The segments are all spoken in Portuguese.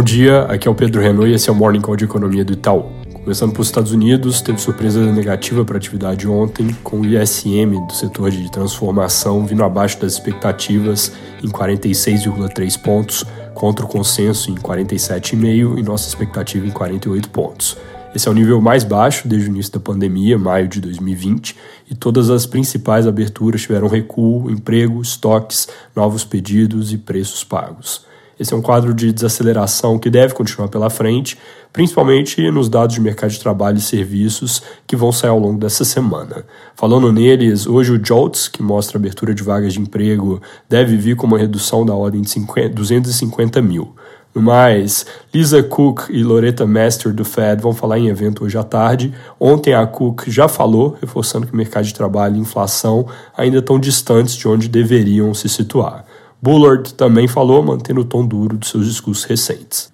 Bom dia, aqui é o Pedro Renault e esse é o Morning Call de Economia do Itaú. Começando pelos Estados Unidos, teve surpresa negativa para a atividade ontem, com o ISM do setor de transformação vindo abaixo das expectativas em 46,3 pontos, contra o consenso em 47,5 e nossa expectativa em 48 pontos. Esse é o nível mais baixo desde o início da pandemia, maio de 2020, e todas as principais aberturas tiveram recuo, emprego, estoques, novos pedidos e preços pagos. Esse é um quadro de desaceleração que deve continuar pela frente, principalmente nos dados de mercado de trabalho e serviços que vão sair ao longo dessa semana. Falando neles, hoje o JOLTS, que mostra a abertura de vagas de emprego, deve vir com uma redução da ordem de 50, 250 mil. No mais, Lisa Cook e Loretta Master do Fed vão falar em evento hoje à tarde. Ontem a Cook já falou, reforçando que o mercado de trabalho e inflação ainda estão distantes de onde deveriam se situar. Bullard também falou, mantendo o tom duro de seus discursos recentes.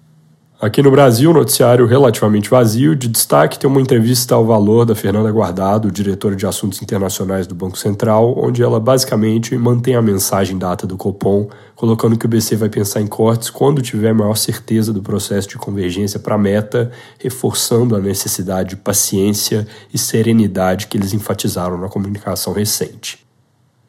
Aqui no Brasil, noticiário relativamente vazio. De destaque tem uma entrevista ao valor da Fernanda Guardado, diretora de Assuntos Internacionais do Banco Central, onde ela basicamente mantém a mensagem data do Copom, colocando que o BC vai pensar em cortes quando tiver maior certeza do processo de convergência para a meta, reforçando a necessidade de paciência e serenidade que eles enfatizaram na comunicação recente.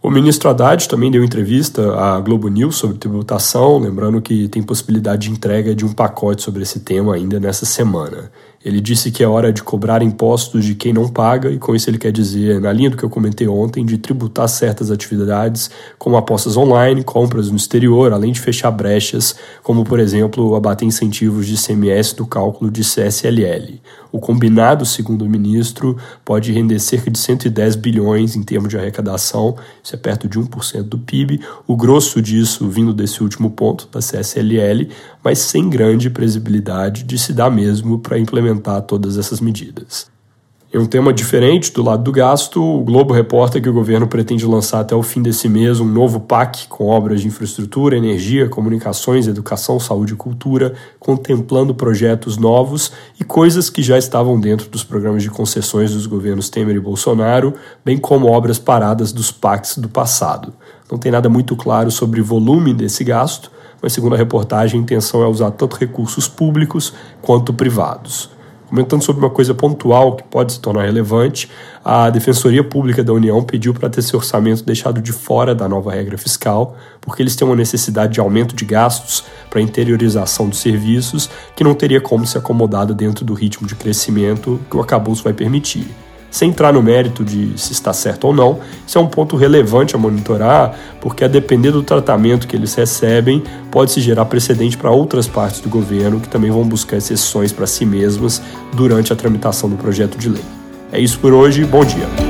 O ministro Haddad também deu entrevista à Globo News sobre tributação, lembrando que tem possibilidade de entrega de um pacote sobre esse tema ainda nessa semana. Ele disse que é hora de cobrar impostos de quem não paga, e com isso ele quer dizer, na linha do que eu comentei ontem, de tributar certas atividades, como apostas online, compras no exterior, além de fechar brechas, como por exemplo abater incentivos de CMS do cálculo de CSLL. O combinado, segundo o ministro, pode render cerca de 110 bilhões em termos de arrecadação, isso é perto de 1% do PIB, o grosso disso vindo desse último ponto, da CSLL, mas sem grande previsibilidade de se dar mesmo para implementar todas essas medidas. Em um tema diferente, do lado do gasto, o Globo reporta que o governo pretende lançar até o fim desse mês um novo PAC com obras de infraestrutura, energia, comunicações, educação, saúde e cultura, contemplando projetos novos e coisas que já estavam dentro dos programas de concessões dos governos Temer e Bolsonaro, bem como obras paradas dos PACs do passado. Não tem nada muito claro sobre o volume desse gasto, mas segundo a reportagem, a intenção é usar tanto recursos públicos quanto privados. Comentando sobre uma coisa pontual que pode se tornar relevante, a Defensoria Pública da União pediu para ter esse orçamento deixado de fora da nova regra fiscal, porque eles têm uma necessidade de aumento de gastos para interiorização dos serviços que não teria como ser acomodada dentro do ritmo de crescimento que o acabouço vai permitir. Sem entrar no mérito de se está certo ou não, isso é um ponto relevante a monitorar, porque a depender do tratamento que eles recebem, pode se gerar precedente para outras partes do governo que também vão buscar exceções para si mesmas durante a tramitação do projeto de lei. É isso por hoje, bom dia.